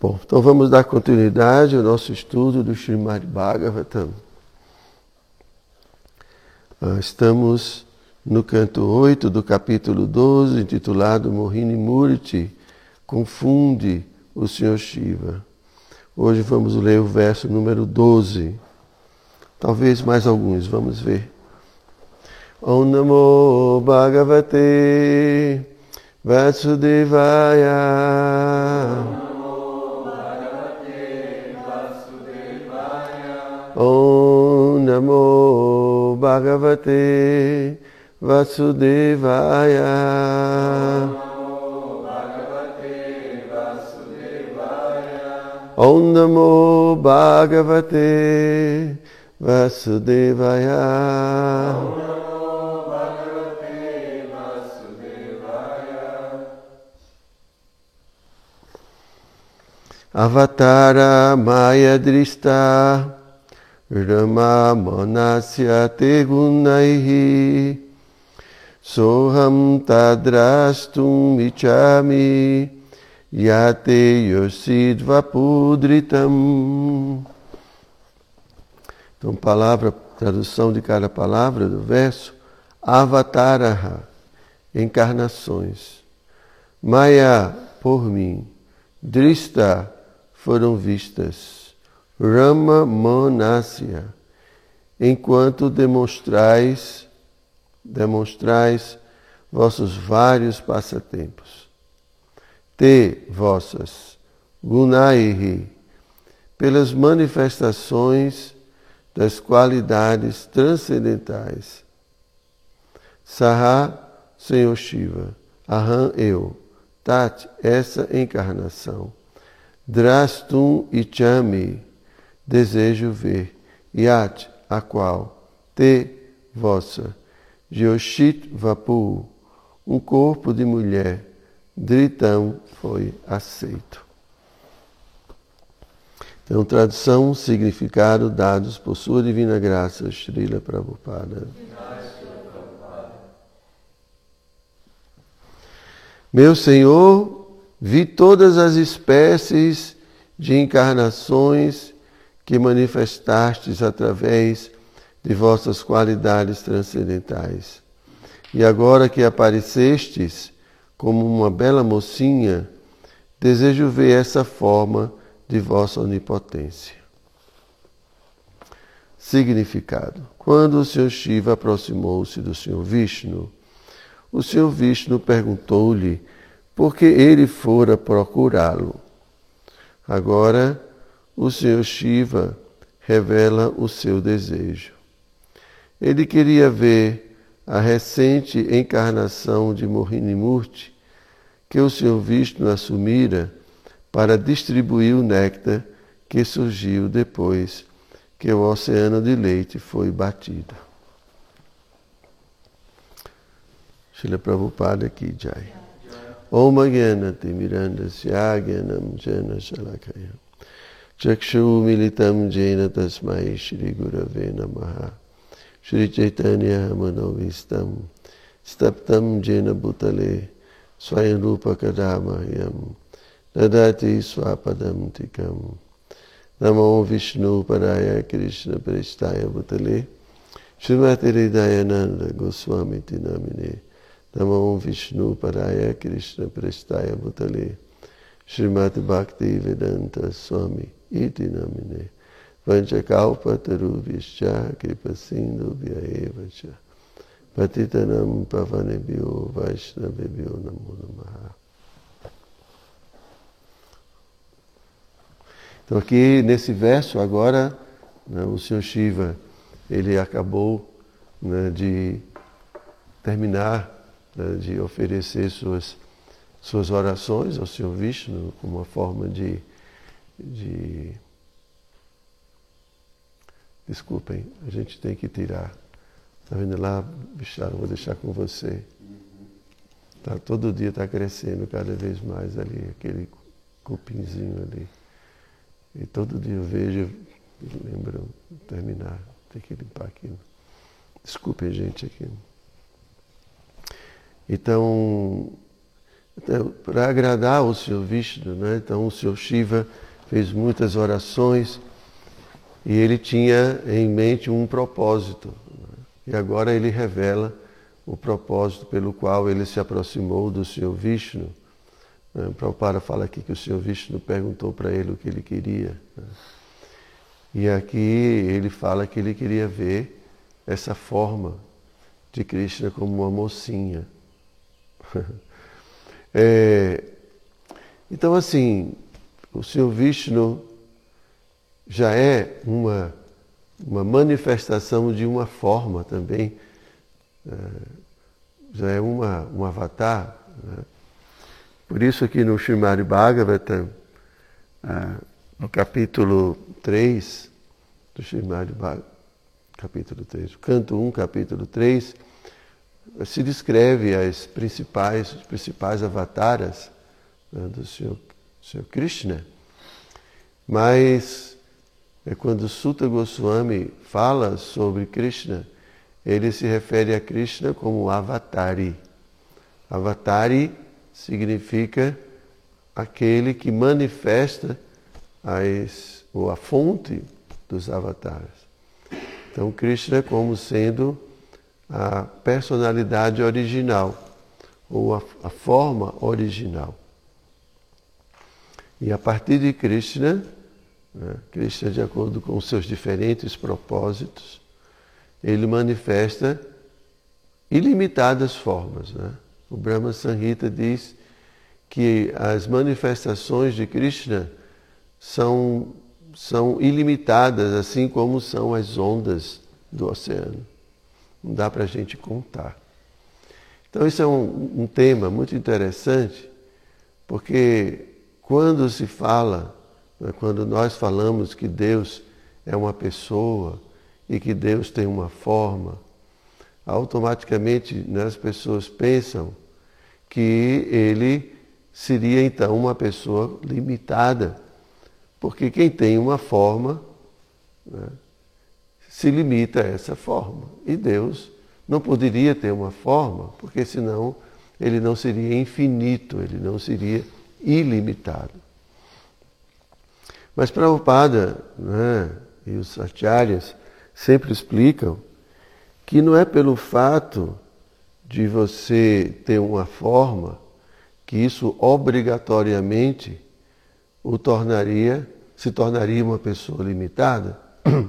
Bom, então vamos dar continuidade ao nosso estudo do Srimad Bhagavatam. Ah, estamos no canto 8 do capítulo 12, intitulado Mohini Murti, confunde o Senhor Shiva. Hoje vamos ler o verso número 12. Talvez mais alguns, vamos ver. Om Namo Bhagavate Vasudevaya. Om Namo Bhagavate Vasudevaya. Om Namo Bhagavate Vasudevaya. Avatara Maya Drista Rama Manasya Tegunaihi Soham Tadrastum Ichami Yate Yosidva Pudritam. Então, palavra, tradução de cada palavra do verso. Avataraha, encarnações. Maya, por mim. Drista, foram vistas. Rama Manasya, enquanto demonstrais, demonstrais vossos vários passatempos te vossas, gunaihi, pelas manifestações das qualidades transcendentais. Saha, Senhor Shiva, Aham, eu, Tat, essa encarnação. Drastum Ichami, desejo ver. Yat, a qual. Te, vossa. Yoshit Vapu, um corpo de mulher Dritão foi aceito. Então, tradução, significado dados por sua divina graça, Srila Prabhupada. Meu Senhor, vi todas as espécies de encarnações que manifestastes através de vossas qualidades transcendentais. E agora que aparecestes, como uma bela mocinha, desejo ver essa forma de vossa onipotência. Significado: Quando o Senhor Shiva aproximou-se do Senhor Vishnu, o Senhor Vishnu perguntou-lhe por que ele fora procurá-lo. Agora, o Senhor Shiva revela o seu desejo. Ele queria ver a recente encarnação de Mohinimurti que o Senhor Vishnu assumira para distribuir o néctar que surgiu depois que o oceano de leite foi batido. Shila Prabhupada aqui, Jai. Om Agena Timiranda Syaganam Jena Shalakaya. ચક્ષુમિલિતમ જૈન તસ્માય શ્રી ગુરવે નમઃ શ્રી ચૈતન્ય મનોવિસ્તમ સ્તપ્તમ જૈન ભૂતલે સ્વયં રૂપ કદા મહ્યમ દદાતિ સ્વાપદમ તિકમ નમો વિષ્ણુ પરાય કૃષ્ણ પ્રેષ્ઠાય ભૂતલે શ્રીમતી હૃદયાનંદ ગોસ્વામી નામિને નમો વિષ્ણુ પરાય કૃષ્ણ પ્રેષ્ઠાય ભૂતલે શ્રીમદ ભક્તિ વેદાંત સ્વામી Iti Namine Vanchakalpatarubhischa kripasindhubhya evacha patitanam pavanebhyo vaishnavebhyo namo namaha. Então aqui nesse verso agora né, o Senhor Shiva ele acabou né, de terminar né, de oferecer suas suas orações ao Senhor Vishnu como uma forma de, de Desculpem, a gente tem que tirar. Está vendo lá, bichado, vou deixar com você. Tá, todo dia está crescendo cada vez mais ali, aquele cupinzinho ali. E todo dia eu vejo lembro terminar. Tem que limpar aqui. Desculpem, gente, aqui. Então, Então, para agradar o Senhor Vishnu, né? então o Senhor Shiva fez muitas orações e ele tinha em mente um propósito. Né? E agora ele revela o propósito pelo qual ele se aproximou do Senhor Vishnu. Né? Prabhupada fala aqui que o Senhor Vishnu perguntou para ele o que ele queria. Né? E aqui ele fala que ele queria ver essa forma de Krishna como uma mocinha. é, então, assim, o Senhor Vishnu já é uma, uma manifestação de uma forma também, é, já é uma, um avatar. Né? Por isso aqui no Srimad Bhagavatam, é, no capítulo 3 do Srimad Bhagavatam, capítulo 3, canto 1, capítulo 3, se descreve as principais, os principais avataras né, do Senhor, Senhor Krishna, mas é quando Sutta Goswami fala sobre Krishna, ele se refere a Krishna como Avatari. Avatari significa aquele que manifesta as, ou a fonte dos avatares. Então, Krishna como sendo a personalidade original, ou a, a forma original. E a partir de Krishna, né? Krishna, de acordo com os seus diferentes propósitos, ele manifesta ilimitadas formas. Né? O Brahma Sanhita diz que as manifestações de Krishna são, são ilimitadas, assim como são as ondas do oceano. Não dá para a gente contar. Então, isso é um, um tema muito interessante, porque quando se fala né? Quando nós falamos que Deus é uma pessoa e que Deus tem uma forma, automaticamente né, as pessoas pensam que ele seria então uma pessoa limitada, porque quem tem uma forma né, se limita a essa forma. E Deus não poderia ter uma forma, porque senão ele não seria infinito, ele não seria ilimitado. Mas Prabhupada né, e os acharyas sempre explicam que não é pelo fato de você ter uma forma que isso obrigatoriamente o tornaria, se tornaria uma pessoa limitada,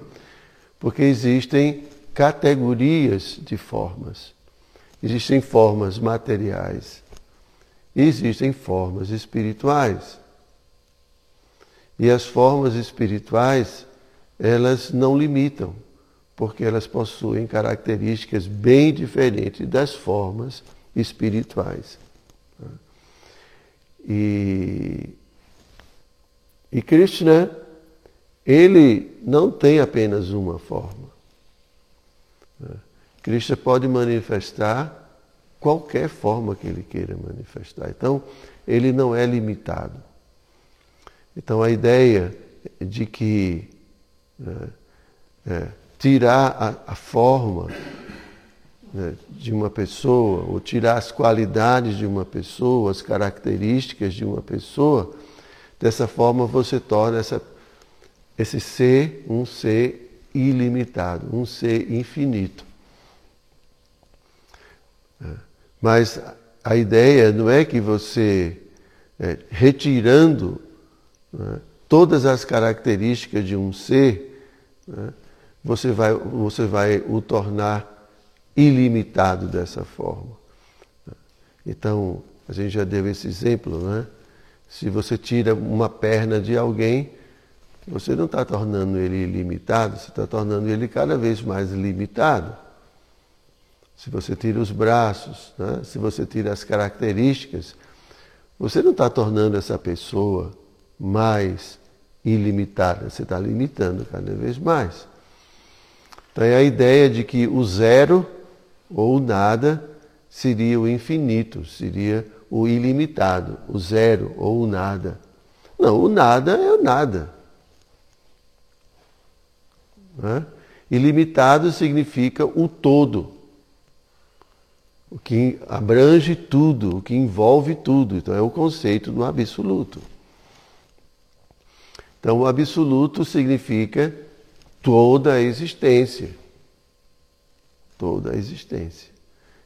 porque existem categorias de formas. Existem formas materiais, existem formas espirituais. E as formas espirituais, elas não limitam, porque elas possuem características bem diferentes das formas espirituais. E, e Krishna, ele não tem apenas uma forma. Krishna pode manifestar qualquer forma que ele queira manifestar. Então, ele não é limitado. Então a ideia de que é, é, tirar a, a forma né, de uma pessoa, ou tirar as qualidades de uma pessoa, as características de uma pessoa, dessa forma você torna essa, esse ser um ser ilimitado, um ser infinito. É, mas a ideia não é que você, é, retirando né, todas as características de um ser, né, você, vai, você vai o tornar ilimitado dessa forma. Então, a gente já deu esse exemplo, né? Se você tira uma perna de alguém, você não está tornando ele ilimitado, você está tornando ele cada vez mais limitado. Se você tira os braços, né? se você tira as características, você não está tornando essa pessoa mais ilimitada, você está limitando cada vez mais. Então é a ideia de que o zero ou o nada seria o infinito, seria o ilimitado, o zero ou o nada. Não, o nada é o nada. Né? Ilimitado significa o todo. O que abrange tudo, o que envolve tudo. Então é o conceito do absoluto. Então o absoluto significa toda a existência. Toda a existência.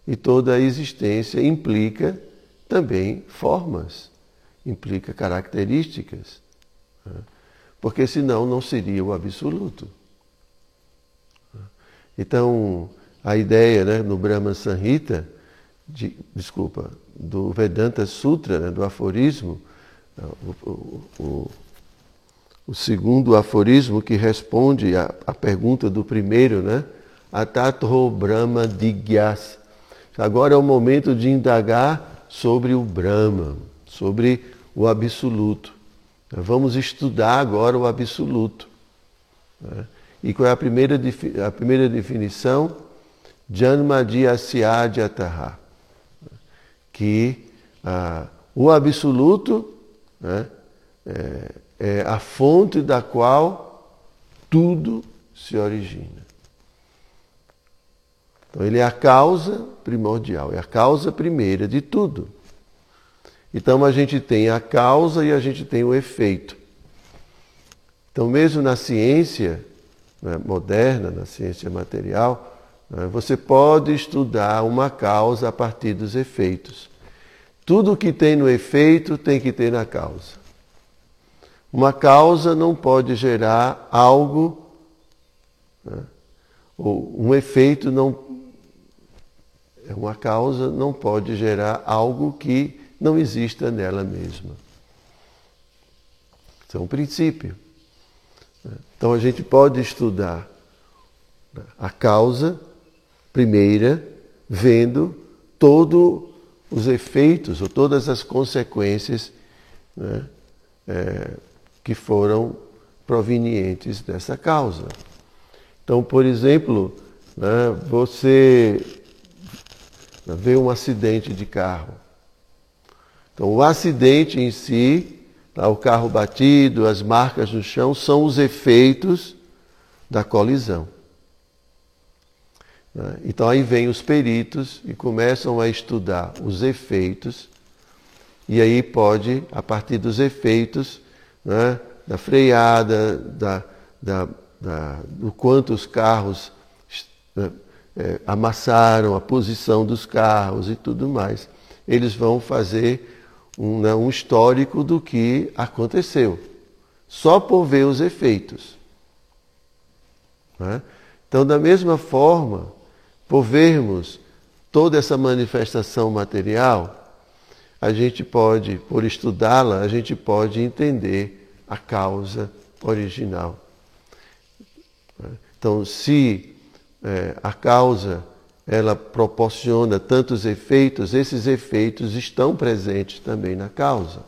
E toda a existência implica também formas, implica características. Né? Porque senão não seria o absoluto. Então, a ideia né, no Brahma Sanhita, de, desculpa, do Vedanta Sutra, né, do aforismo, o, o, o, o, segundo aforismo que responde à, pergunta do primeiro, né? Atatho Brahma Digyas. Agora é o momento de indagar sobre o Brahma, sobre o absoluto. Vamos estudar agora o absoluto. Né? E qual é a primeira, a primeira definição? Janmadi Asyadhyataha. Que ah, o absoluto né, é, é a fonte da qual tudo se origina. Então ele é a causa primordial, é a causa primeira de tudo. Então a gente tem a causa e a gente tem o efeito. Então mesmo na ciência, né, moderna, na ciência material, você pode estudar uma causa a partir dos efeitos. Tudo que tem no efeito tem que ter na causa. Uma causa não pode gerar algo, né, ou um efeito não. Uma causa não pode gerar algo que não exista nela mesma. Isso é um princípio. Então a gente pode estudar a causa primeira, vendo todos os efeitos ou todas as consequências né, é, que foram provenientes dessa causa. Então, por exemplo, né, você vê um acidente de carro. Então, o acidente em si Tá? O carro batido, as marcas no chão são os efeitos da colisão. Né? Então aí vem os peritos e começam a estudar os efeitos, e aí pode, a partir dos efeitos, né, da freada, da, da, da, do quanto os carros né, é, amassaram, a posição dos carros e tudo mais, eles vão fazer um, né, um histórico do que aconteceu, só por ver os efeitos. Né? Então, da mesma forma, por vermos toda essa manifestação material, a gente pode, por estudá-la, a gente pode entender a causa original. Então, se é, a causa ela proporciona tantos efeitos, esses efeitos estão presentes também na causa.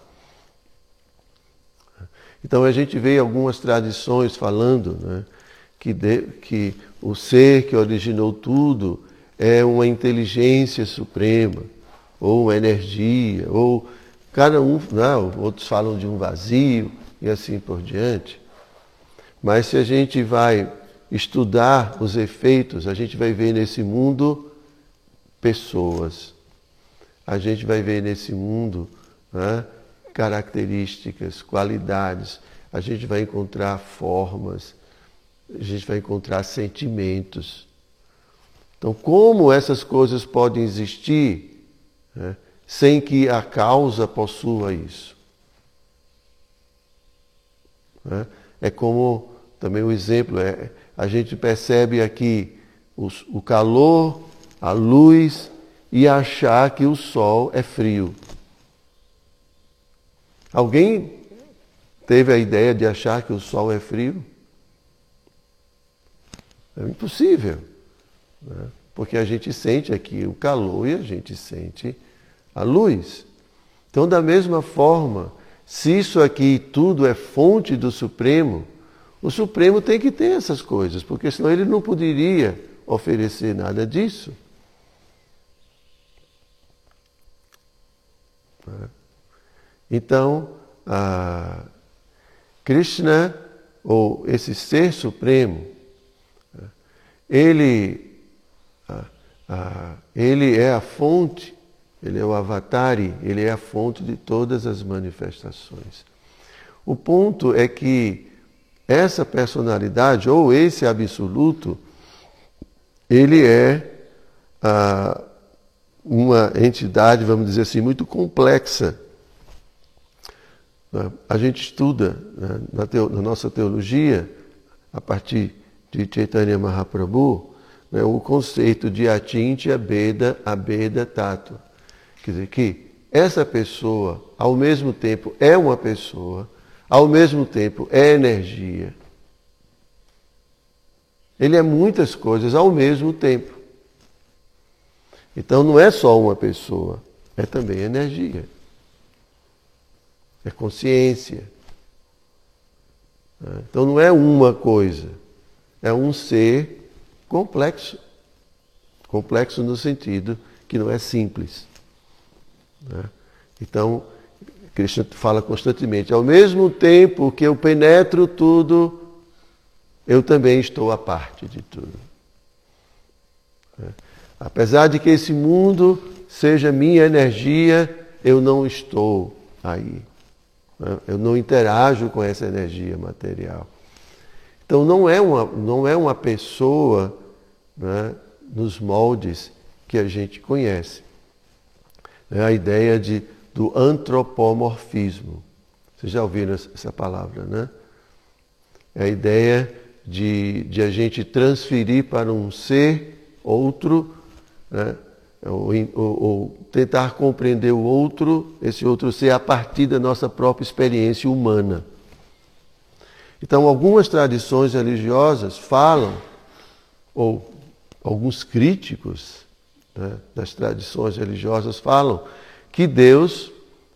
Então a gente vê algumas tradições falando né, que, de, que o ser que originou tudo é uma inteligência suprema, ou uma energia, ou cada um, não, outros falam de um vazio e assim por diante. Mas se a gente vai estudar os efeitos, a gente vai ver nesse mundo pessoas. A gente vai ver nesse mundo né, características, qualidades. A gente vai encontrar formas, a gente vai encontrar sentimentos. Então, como essas coisas podem existir né, sem que a causa possua isso? Né? É como também o exemplo é a gente percebe aqui os, o calor, a luz e achar que o sol é frio. Alguém teve a ideia de achar que o sol é frio? É impossível. Né? Porque a gente sente aqui o calor e a gente sente a luz. Então, da mesma forma, se isso aqui tudo é fonte do Supremo, o Supremo tem que ter essas coisas, porque senão ele não poderia oferecer nada disso. Então, Krishna, ou esse ser supremo, ele ah, ele é a fonte, ele é o avatar, ele é a fonte de todas as manifestações. O ponto é que essa personalidade, ou esse absoluto, ele é ah, uma entidade, vamos dizer assim, muito complexa. A gente estuda né, na, teo, na, nossa teologia, a partir de Chaitanya Mahaprabhu, né, o conceito de Atinti Abeda, Abeda Tato. Quer dizer que essa pessoa, ao mesmo tempo, é uma pessoa, ao mesmo tempo é energia. Ele é muitas coisas ao mesmo tempo. Então não é só uma pessoa, é também energia. É consciência. Então não é uma coisa, é um ser complexo. Complexo no sentido que não é simples. Então, Krishna fala constantemente, ao mesmo tempo que eu penetro tudo, eu também estou à parte de tudo. Apesar de que esse mundo seja minha energia, eu não estou aí. Né? Eu não interajo com essa energia material. Então não é uma, não é uma pessoa né, nos moldes que a gente conhece. É a ideia de, do antropomorfismo. Vocês já ouviram essa palavra, né? É a ideia de, de a gente transferir para um ser outro né? Ou, ou, ou, tentar compreender o outro, esse outro ser, a partir da nossa própria experiência humana. Então, algumas tradições religiosas falam, ou alguns críticos né, das tradições religiosas falam, que Deus,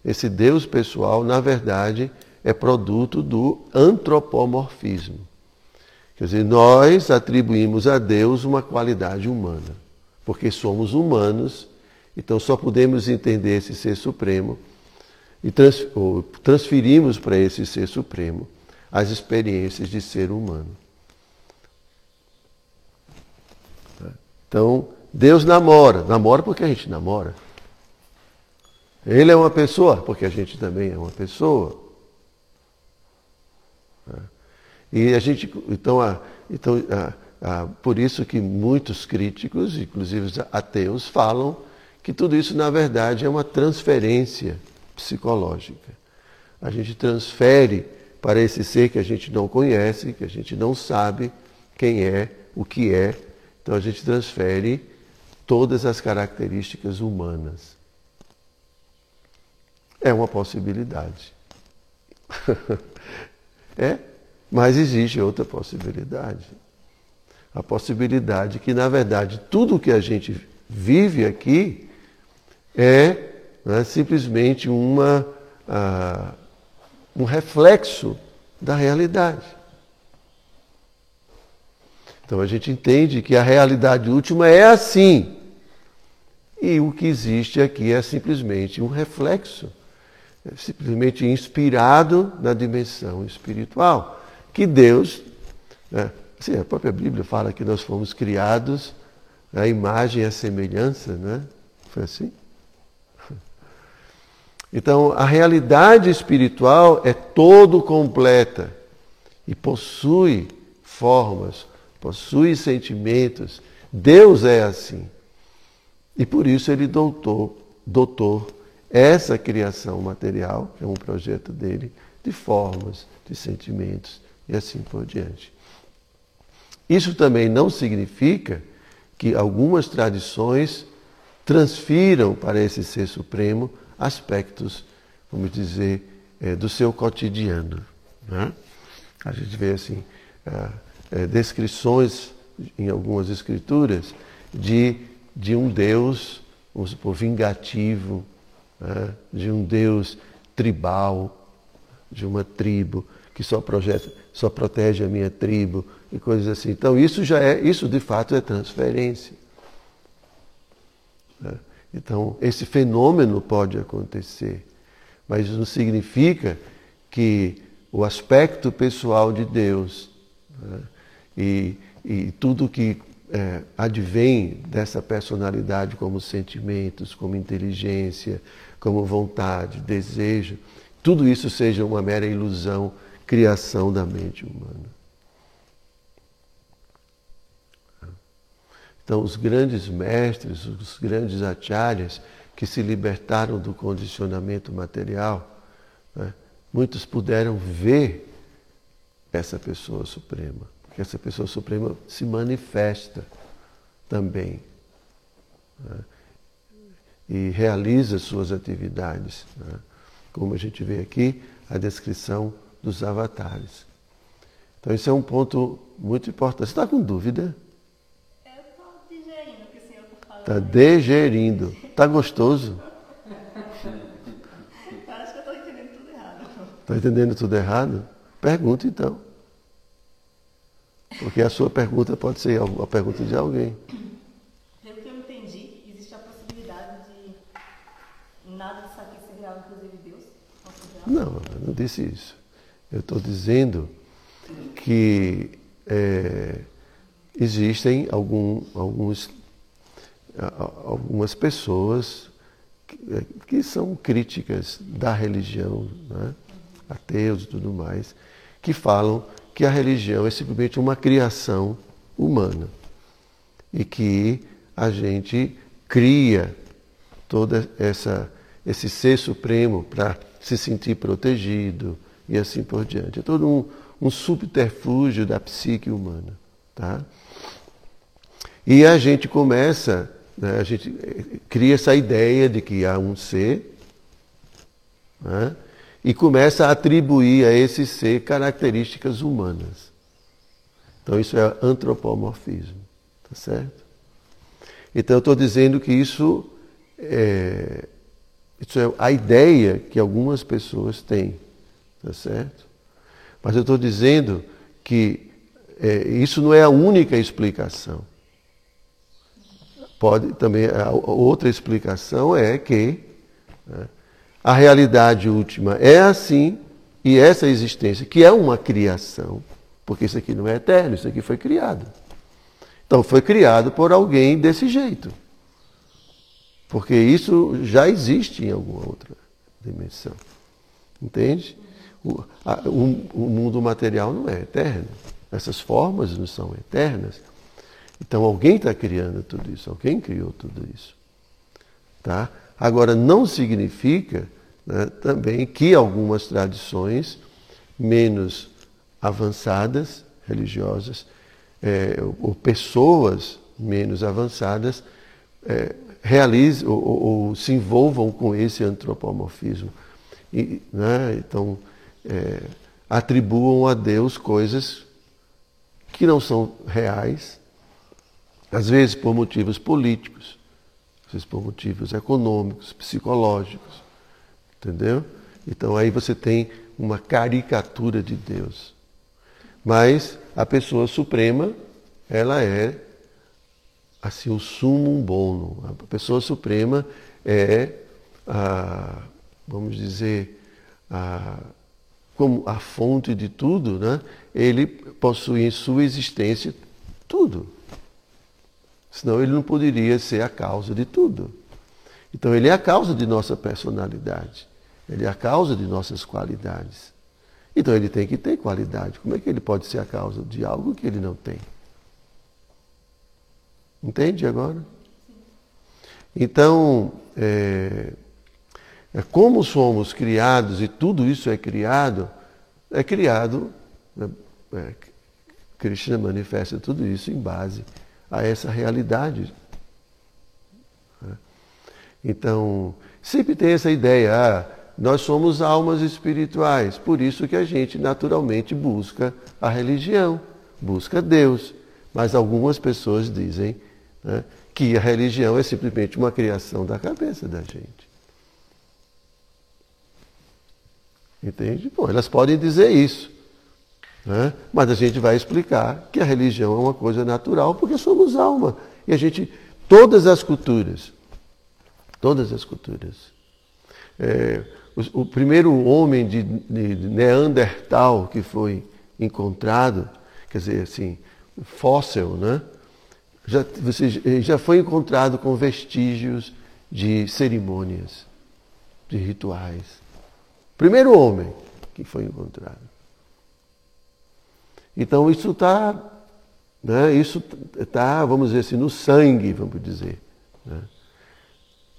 esse Deus pessoal, na verdade, é produto do antropomorfismo. Quer dizer, nós atribuímos a Deus uma qualidade humana porque somos humanos, então só podemos entender esse ser supremo e trans, transferimos para esse ser supremo as experiências de ser humano. Então, Deus namora, namora porque a gente namora. Ele é uma pessoa, porque a gente também é uma pessoa. E a gente, então, a, então a, ah, por isso que muitos críticos, inclusive ateus, falam que tudo isso, na verdade, é uma transferência psicológica. A gente transfere para esse ser que a gente não conhece, que a gente não sabe quem é, o que é. Então a gente transfere todas as características humanas. É uma possibilidade. é, mas existe outra possibilidade a possibilidade que, na verdade, tudo o que a gente vive aqui é né, simplesmente uma, uh, um reflexo da realidade. Então a gente entende que a realidade última é assim. E o que existe aqui é simplesmente um reflexo, é simplesmente inspirado na dimensão espiritual, que Deus né, Sim, a própria Bíblia fala que nós fomos criados à imagem e à semelhança, né? Foi assim? Então, a realidade espiritual é todo completa e possui formas, possui sentimentos. Deus é assim. E por isso ele doutor, doutor essa criação material, é um projeto dele, de formas, de sentimentos e assim por diante. Isso também não significa que algumas tradições transfiram para esse ser supremo aspectos, vamos dizer, é, do seu cotidiano. Né? A gente vê assim é, descrições em algumas escrituras de, de um Deus, vamos supor, vingativo, né? de um Deus tribal, de uma tribo que só, projeta, só protege a minha tribo, e coisas assim. Então isso já é, isso de fato é transferência. Né? Então esse fenômeno pode acontecer, mas isso não significa que o aspecto pessoal de Deus né? e, e tudo que é, advém dessa personalidade como sentimentos, como inteligência, como vontade, desejo, tudo isso seja uma mera ilusão, criação da mente humana. Então, os grandes mestres, os grandes acharyas que se libertaram do condicionamento material, né, muitos puderam ver essa pessoa suprema, porque essa pessoa suprema se manifesta também né, e realiza suas atividades. Né como a gente vê aqui, a descrição dos avatares. Então, isso é um ponto muito importante. Você está com dúvida? Eu estou digerindo o que o Está digerindo. Está gostoso? Acho que eu estou entendendo tudo errado. Está entendendo tudo errado? Pergunta então. Porque a sua pergunta pode ser a pergunta de alguém. Pelo que eu entendi, existe a possibilidade de nada disso aqui ser real, inclusive Deus. Não, eu não disse isso. Eu estou dizendo que é, existem algum, alguns, algumas pessoas que, é, que, são críticas da religião, né? ateus e tudo mais, que falam que a religião é simplesmente uma criação humana e que a gente cria toda essa esse ser supremo para se sentir protegido e assim por diante. É todo um, um subterfúgio da psique humana. Tá? E a gente começa, né, a gente cria essa ideia de que há um ser né, e começa a atribuir a esse ser características humanas. Então isso é antropomorfismo, tá certo? Então eu estou dizendo que isso é, isso é a ideia que algumas pessoas têm, tá certo? Mas eu estou dizendo que é, isso não é a única explicação. Pode também a outra explicação é que né, a realidade última é assim e essa existência que é uma criação, porque isso aqui não é eterno, isso aqui foi criado. Então foi criado por alguém desse jeito. Porque isso já existe em alguma outra dimensão. Entende? O, a, o, o mundo material não é eterno. Essas formas não são eternas. Então alguém está criando tudo isso, alguém criou tudo isso. Tá? Agora, não significa né, também que algumas tradições menos avançadas, religiosas, é, ou pessoas menos avançadas, é, realizem ou, ou, ou, se envolvam com esse antropomorfismo. E, né, então, é, atribuam a Deus coisas que não são reais, às vezes por motivos políticos, às vezes por motivos econômicos, psicológicos, entendeu? Então aí você tem uma caricatura de Deus. Mas a pessoa suprema, ela é assim o sumum bono. A pessoa suprema é a, vamos dizer, a, como a fonte de tudo, né? ele possui em sua existência tudo. Senão ele não poderia ser a causa de tudo. Então ele é a causa de nossa personalidade. Ele é a causa de nossas qualidades. Então ele tem que ter qualidade. Como é que ele pode ser a causa de algo que ele não tem? Entende agora? Então, é, é, como somos criados e tudo isso é criado, é criado, né, é, Krishna manifesta tudo isso em base a essa realidade. Né? Então, sempre tem essa ideia, ah, nós somos almas espirituais, por isso que a gente naturalmente busca a religião, busca Deus. Mas algumas pessoas dizem né? que a religião é simplesmente uma criação da cabeça da gente. Entende? Bom, elas podem dizer isso. Né? Mas a gente vai explicar que a religião é uma coisa natural porque somos alma. E a gente, todas as culturas, todas as culturas. É, o, o, primeiro homem de, de, Neandertal que foi encontrado, quer dizer, assim, fóssil, né? já, você já foi encontrado com vestígios de cerimônias, de rituais. Primeiro homem que foi encontrado. Então isso está, né, isso está, vamos dizer assim, no sangue, vamos dizer. Né?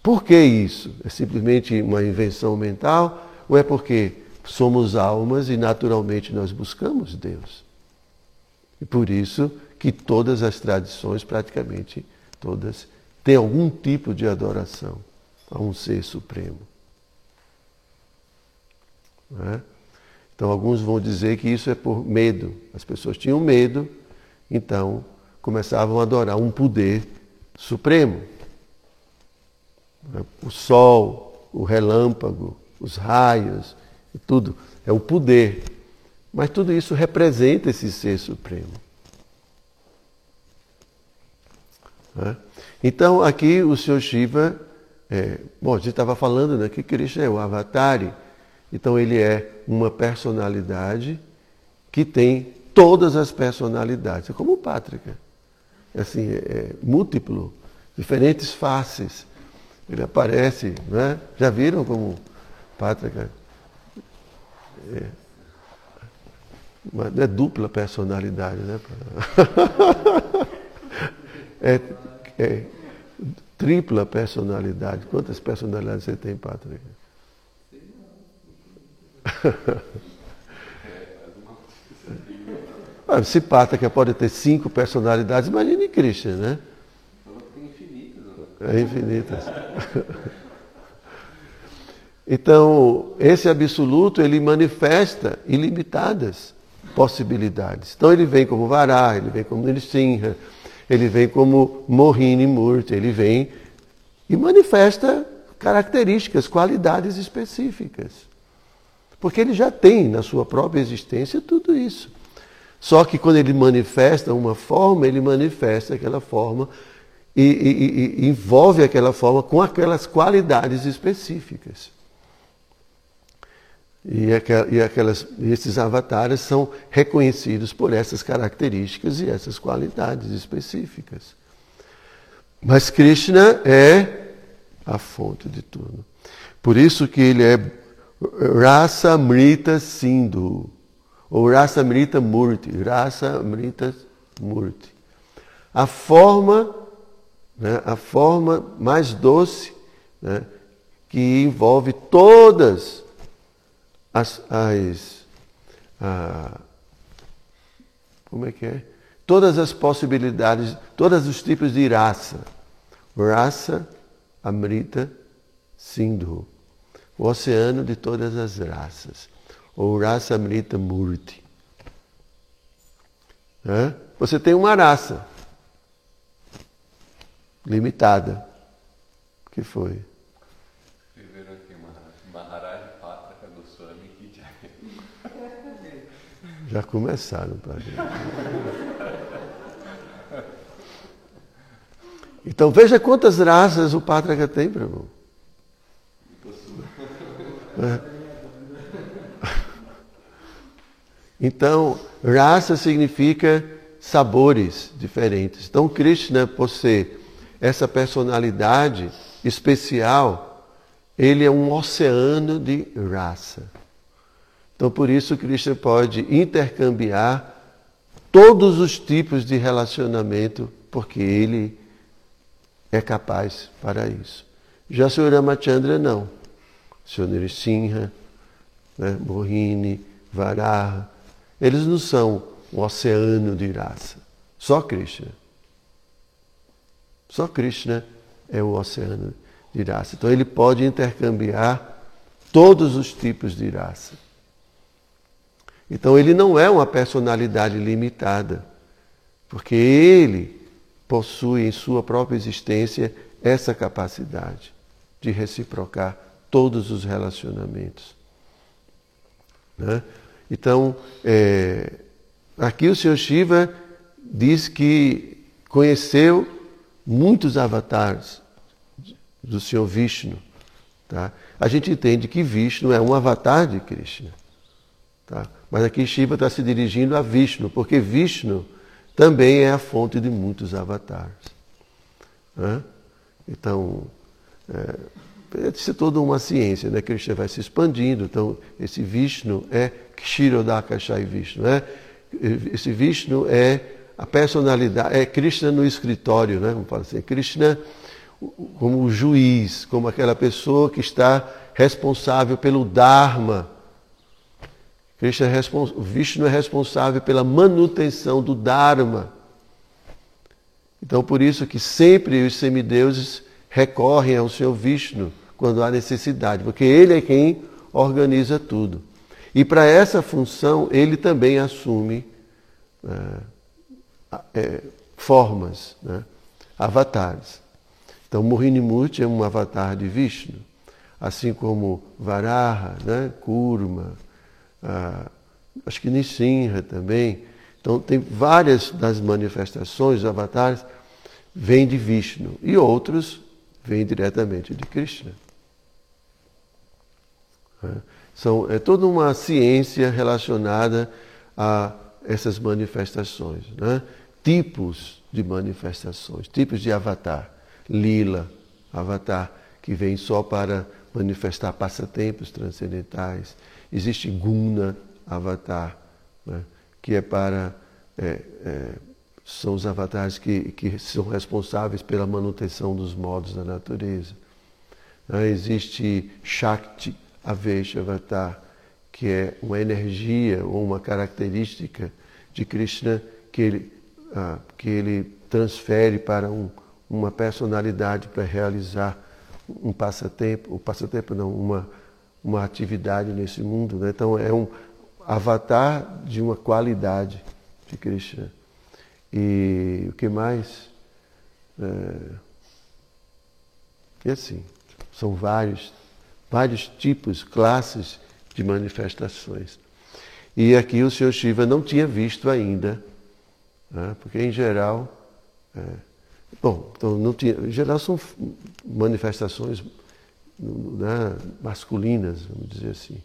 Por que isso? É simplesmente uma invenção mental ou é porque somos almas e naturalmente nós buscamos Deus? E por isso que todas as tradições, praticamente todas, têm algum tipo de adoração a um ser supremo. É? Então, alguns vão dizer que isso é por medo. As pessoas tinham medo, então começavam a adorar um poder supremo. O sol, o relâmpago, os raios, tudo. É o poder. Mas tudo isso representa esse ser supremo. Então, aqui o Senhor Shiva, é, bom, a gente estava falando né, que Krishna é o Avatari, então ele é uma personalidade que tem todas as personalidades, é como o Pátrica, é assim, é, é múltiplo, diferentes faces. Ele aparece, né? já viram como Pátrica? É, uma, é dupla personalidade, né? é, é tripla personalidade. Quantas personalidades você tem, Pátrica? Ah, se Pátrica pode ter cinco personalidades, imagine Krishna, né? É infinitas. Então, esse absoluto, ele manifesta ilimitadas possibilidades. Então, ele vem como Vará, ele vem como Nrsimha, ele vem como Mohini Murti, ele vem e manifesta características, qualidades específicas. Porque ele já tem na sua própria existência tudo isso. Só que quando ele manifesta uma forma, ele manifesta aquela forma e, e, e envolve aquela forma com aquelas qualidades específicas. E, aquelas, esses avatares são reconhecidos por essas características e essas qualidades específicas. Mas Krishna é a fonte de tudo. Por isso que ele é Rasa Mrita Sindhu, ou Rasa Mrita Murti, Rasa Mrita Murti. A forma, né, a forma mais doce, né, que envolve todas as, as como é que é? Todas as possibilidades, todos os tipos de raça. Raça, Amrita, Sindhu o oceano de todas as raças, ou raça Amrita Murti. Você tem uma raça limitada. O que foi? Escreveram aqui, Maharaj Patraka Goswami Kijai. Já começaram ver. Então veja quantas raças o Patraka tem, Prabhu. É. Então, raça significa sabores diferentes. Então, Krishna, por ser essa personalidade especial, ele é um oceano de raça. Então, por isso, Krishna pode intercambiar todos os tipos de relacionamento, porque ele é capaz para isso. Já Sr. Ramachandra não. Sr. Nrsimha, né, Mohini, Varaha, eles não são um oceano de raça. Só Krishna. Só Krishna é o oceano de raça. Então ele pode intercambiar todos os tipos de raça. Então ele não é uma personalidade limitada, porque ele possui em sua própria existência essa capacidade de reciprocar todos os relacionamentos. Né? Então, é, aqui o Sr. Shiva diz que conheceu muitos avatares do Senhor Vishnu. Tá? A gente entende que Vishnu é um avatar de Krishna. Tá? Mas aqui Shiva está se dirigindo a Vishnu, porque Vishnu também é a fonte de muitos avatares. Né? Então, é, é toda uma ciência, né? Krishna vai se expandindo. Então, esse Vishnu é Kshirodakashai Vishnu. Né? Esse Vishnu é a personalidade, é Krishna no escritório, né? Vamos falar assim, Krishna como o juiz, como aquela pessoa que está responsável pelo Dharma. Krishna é Vishnu é responsável pela manutenção do Dharma. Então, por isso que sempre os semideuses recorrem ao Senhor Vishnu quando há necessidade, porque ele é quem organiza tudo. E para essa função, ele também assume é, é, formas, né, avatares. Então, Mohinimurti é um avatar de Vishnu, assim como Varaha, né, Kurma, ah, acho que Nishinra também. Então, tem várias das manifestações, avatares, vêm de Vishnu e outros vêm diretamente de Krishna. É, são, é toda uma ciência relacionada a essas manifestações, né? tipos de manifestações, tipos de avatar. Lila, avatar, que vem só para manifestar passatempos transcendentais. Existe Guna, avatar, né? que é para. É, é, são os avatares que, que são responsáveis pela manutenção dos modos da natureza. Né? Existe Shakti, Avesha Avatar, que é uma energia ou uma característica de Krishna que ele, ah, que ele transfere para um, uma personalidade para realizar um passatempo, o passatempo não, uma, uma atividade nesse mundo. Né? Então é um avatar de uma qualidade de Krishna. E o que mais? É, e assim, são vários, vários tipos, classes de manifestações. E aqui o Sr. Shiva não tinha visto ainda, né? porque em geral é, Bom, então não tinha, em geral são manifestações né, masculinas, vamos dizer assim.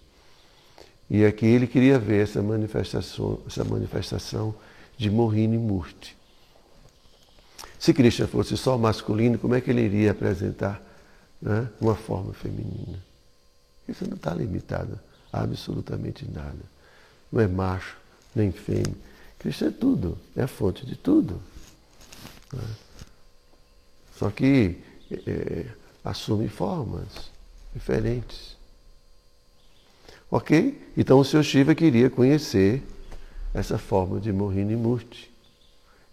E aqui ele queria ver essa manifestação, essa manifestação de Mohini Murti. Se Krishna fosse só masculino, como é que ele iria apresentar né, uma forma feminina? Isso não está limitado a absolutamente nada. Não é macho, nem fêmea. Krishna é tudo, é a fonte de tudo. Né? Só que é, assume formas diferentes. Ok? Então o Sr. Shiva queria conhecer essa forma de Mohini Murti.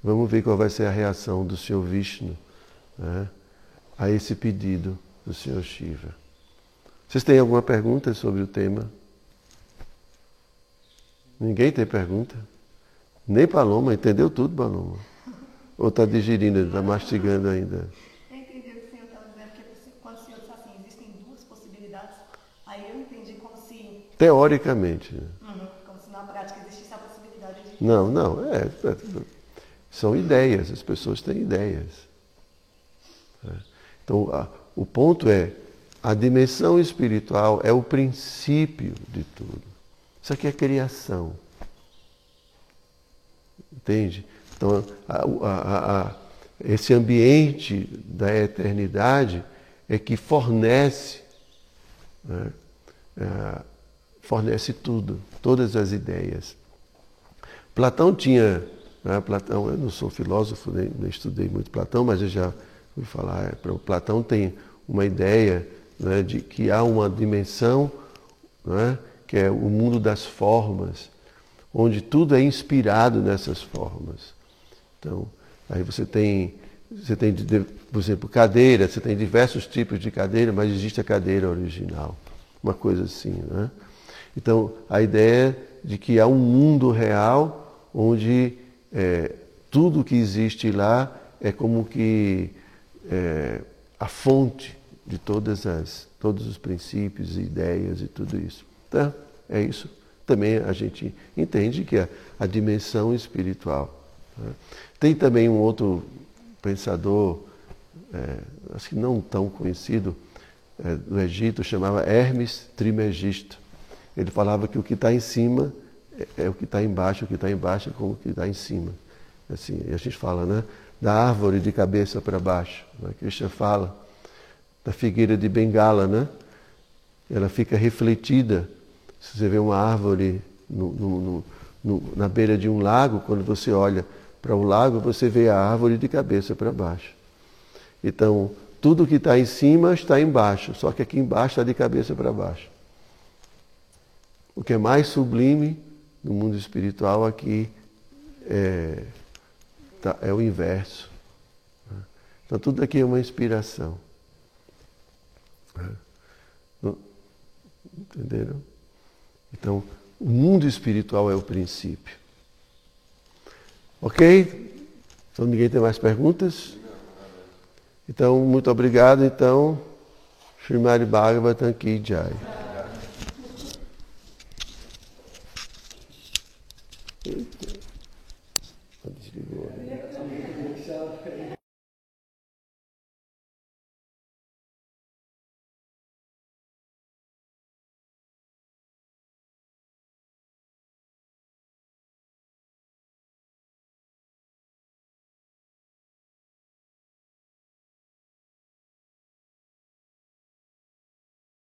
Vamos ver qual vai ser a reação do Sr. Vishnu né, a esse pedido do Sr. Shiva. Vocês têm alguma pergunta sobre o tema? Ninguém tem pergunta? Nem Paloma, entendeu tudo, Paloma? Ou está digerindo, está mastigando ainda? Eu entendi o que o senhor estava dizendo, porque quando o senhor disse assim, existem duas possibilidades, aí eu entendi como se. Teoricamente. Uhum, como se na prática existisse a possibilidade de. Não, não, é, é são ideias, as pessoas têm ideias. É. Então, a, o ponto é, a dimensão espiritual é o princípio de tudo. Isso aqui é criação. Entende? Então, a, a, a, esse ambiente da eternidade é que fornece, né, é, fornece tudo, todas as ideias. Platão tinha, né, Platão, eu não sou filósofo, nem, nem, estudei muito Platão, mas eu já fui falar, é, Platão tem uma ideia né, de que há uma dimensão, né, que é o mundo das formas, onde tudo é inspirado nessas formas. Então, aí você tem, você tem, por exemplo, cadeira, você tem diversos tipos de cadeira, mas existe a cadeira original. Uma coisa assim, né? Então, a ideia de que há um mundo real onde é, tudo que existe lá é como que é, a fonte de todas as, todos os princípios, ideias e tudo isso. Tá? É isso. Também a gente entende que a, a dimensão espiritual. Né? Tem também um outro pensador, é, acho que não tão conhecido, é, do Egito, chamava Hermes Trimegisto. Ele falava que o que está em cima é, é, o que está embaixo, o que está embaixo é como o que está em cima. Assim, a gente fala, né? Da árvore de cabeça para baixo. Né? Krishna fala da figueira de Bengala, né? Ela fica refletida. Se você vê uma árvore no, no, no, na beira de um lago, quando você olha para o lago, você vê a árvore de cabeça para baixo. Então, tudo que está em cima está embaixo, só que aqui embaixo está de cabeça para baixo. O que é mais sublime no mundo espiritual aqui é, tá, é o inverso. Então tudo aqui é uma inspiração. Entenderam? Então, o mundo espiritual é o princípio. Ok? Então ninguém tem mais perguntas? Então, muito obrigado. Então, Srimad Bhagavatam Ki Jai.